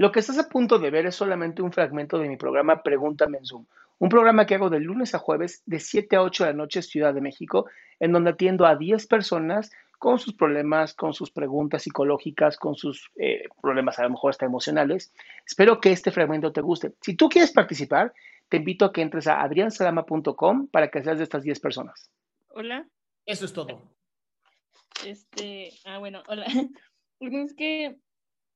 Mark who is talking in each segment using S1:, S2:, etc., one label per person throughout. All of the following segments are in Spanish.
S1: Lo que estás a punto de ver es solamente un fragmento de mi programa Pregúntame en Zoom, un programa que hago de lunes a jueves de 7 a 8 de la noche Ciudad de México, en donde atiendo a 10 personas con sus problemas, con sus preguntas psicológicas, con sus eh, problemas a lo mejor hasta emocionales. Espero que este fragmento te guste. Si tú quieres participar, te invito a que entres a adriansalama.com para que seas de estas 10 personas.
S2: Hola.
S1: Eso es todo.
S2: Este, ah, bueno, hola. Es que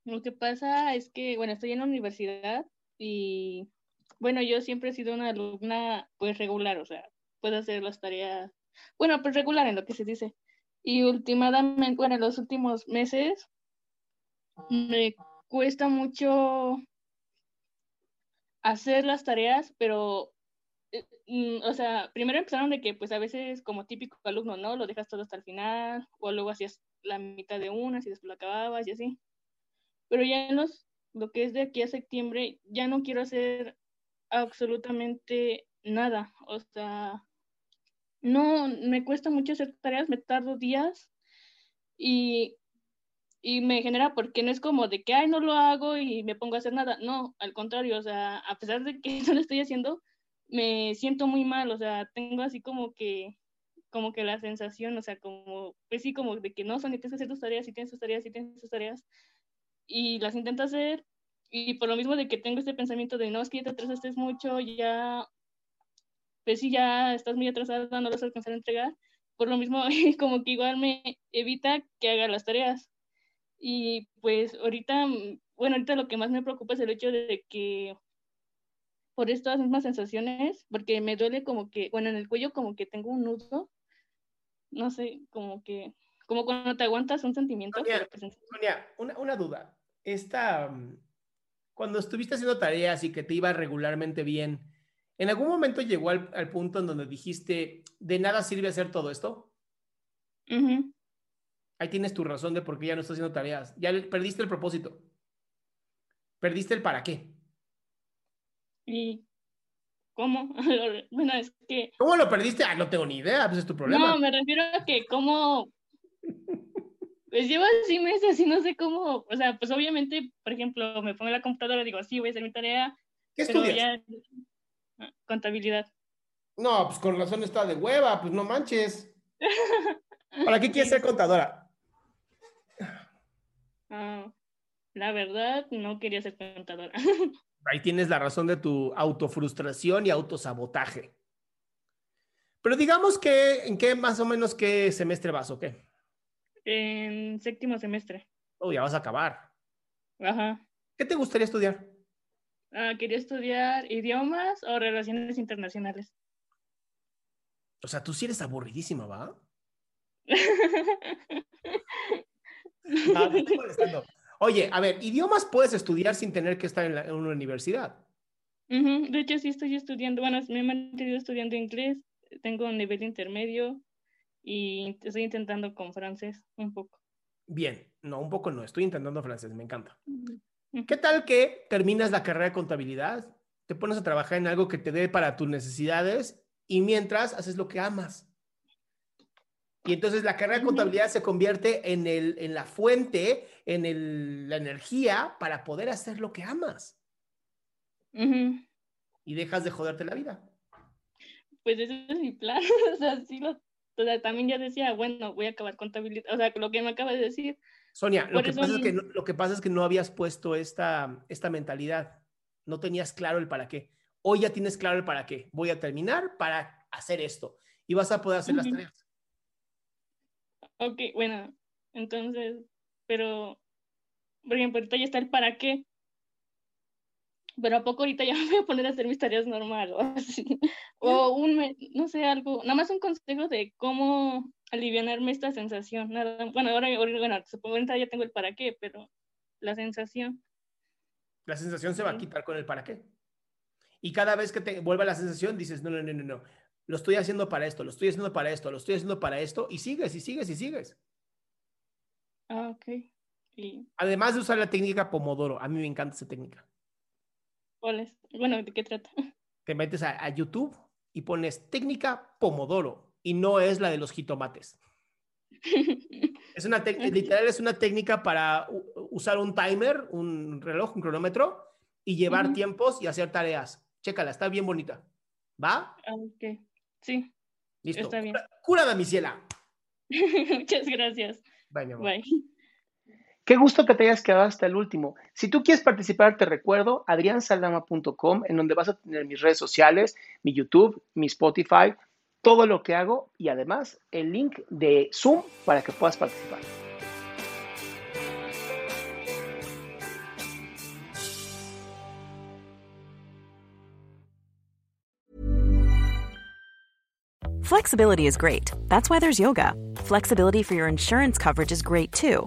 S2: lo que pasa es que, bueno, estoy en la universidad y, bueno, yo siempre he sido una alumna, pues, regular, o sea, puedo hacer las tareas, bueno, pues regular en lo que se dice. Y últimamente, bueno, en los últimos meses me cuesta mucho hacer las tareas, pero eh, mm, o sea, primero empezaron de que pues a veces como típico alumno, ¿no? Lo dejas todo hasta el final, o luego hacías la mitad de unas y después lo acababas y así. Pero ya en los, lo que es de aquí a septiembre, ya no quiero hacer absolutamente nada. O sea, no, me cuesta mucho hacer tareas, me tardo días y, y me genera porque no es como de que, ay, no lo hago y me pongo a hacer nada. No, al contrario, o sea, a pesar de que no lo estoy haciendo, me siento muy mal, o sea, tengo así como que, como que la sensación, o sea, como, pues sí, como de que no, son, tienes que hacer tus tareas, y tienes tus tareas, y tienes tus tareas, y las intento hacer, y por lo mismo de que tengo este pensamiento de, no, es que ya te atrasaste mucho, ya, pues sí, ya estás muy atrasada, no lo vas a alcanzar a entregar, por lo mismo, como que igual me evita que haga las tareas. Y pues ahorita, bueno, ahorita lo que más me preocupa es el hecho de que por estas mismas sensaciones, porque me duele como que, bueno, en el cuello como que tengo un nudo, no sé, como que, como cuando te aguantas un sentimiento.
S3: Sonia, Sonia una, una, duda. Esta, mm, cuando estuviste haciendo tareas y que te iba regularmente bien, ¿en algún momento llegó al, al punto en donde dijiste, de nada sirve hacer todo esto?
S2: Uh -huh.
S3: Ahí tienes tu razón de por qué ya no estás haciendo tareas. Ya perdiste el propósito. Perdiste el para qué.
S2: ¿Y cómo? bueno, es que...
S3: ¿Cómo lo perdiste? Ah, no tengo ni idea, pues es tu problema.
S2: No, me refiero a que cómo... Pues llevo así meses y no sé cómo, o sea, pues obviamente, por ejemplo, me pongo en la computadora y digo, sí, voy a hacer mi tarea.
S3: ¿Qué estudias? Ya...
S2: Ah, contabilidad.
S3: No, pues con razón está de hueva, pues no manches. ¿Para qué quieres ser contadora?
S2: Ah, la verdad, no quería ser contadora.
S3: Ahí tienes la razón de tu autofrustración y autosabotaje. Pero digamos que, ¿en qué más o menos qué semestre vas o qué?
S2: En séptimo semestre.
S3: Oh, ya vas a acabar.
S2: Ajá.
S3: ¿Qué te gustaría estudiar?
S2: Ah, quería estudiar idiomas o relaciones internacionales.
S3: O sea, tú sí eres aburridísima, ¿va? no, me estoy molestando. Oye, a ver, idiomas puedes estudiar sin tener que estar en, la, en una universidad.
S2: Uh -huh. De hecho, sí estoy estudiando, bueno, me he mantenido estudiando inglés, tengo un nivel intermedio y estoy intentando con francés un poco.
S3: Bien, no, un poco no, estoy intentando francés, me encanta. ¿Qué tal que terminas la carrera de contabilidad te pones a trabajar en algo que te dé para tus necesidades y mientras haces lo que amas. Y entonces la carrera de contabilidad se convierte en, el, en la fuente, en el, la energía para poder hacer lo que amas. Y dejas de joderte la vida.
S2: Pues ese es mi plan. o sea, sí lo, o sea, también ya decía, bueno, voy a acabar contabilidad. O sea, lo que me acaba de decir.
S3: Sonia, lo que, pasa es que no, lo que pasa es que no habías puesto esta, esta mentalidad. No tenías claro el para qué. Hoy ya tienes claro el para qué. Voy a terminar para hacer esto. Y vas a poder hacer las tareas.
S2: Ok, bueno, entonces, pero, por ejemplo, ahorita ya está el para qué, pero a poco ahorita ya me voy a poner a hacer mis tareas normal o así, o un, no sé, algo, nada más un consejo de cómo aliviarme esta sensación, nada, bueno, ahora, bueno, supongo que ya tengo el para qué, pero la sensación.
S3: La sensación se va a quitar con el para qué. Y cada vez que te vuelva la sensación, dices, no, no, no, no, no, lo estoy haciendo para esto, lo estoy haciendo para esto, lo estoy haciendo para esto, y sigues, y sigues, y sigues.
S2: Ah, ok.
S3: Además de usar la técnica Pomodoro, a mí me encanta esa técnica.
S2: ¿Cuál? Bueno, ¿de qué trata?
S3: Te metes a, YouTube y pones técnica Pomodoro, y no es la de los jitomates. es una literal es una técnica para usar un timer, un reloj, un cronómetro, y llevar tiempos y hacer tareas. Chécala, está bien bonita. ¿Va?
S2: Ah, ok. Sí.
S3: Listo. Está bien. Cura, damisela.
S2: Muchas gracias.
S3: Bye,
S2: Bye.
S1: Qué gusto que te hayas quedado hasta el último. Si tú quieres participar, te recuerdo adriansaldama.com, en donde vas a tener mis redes sociales, mi YouTube, mi Spotify, todo lo que hago y además el link de Zoom para que puedas participar.
S4: Flexibility is great. That's why there's yoga. Flexibility for your insurance coverage is great too.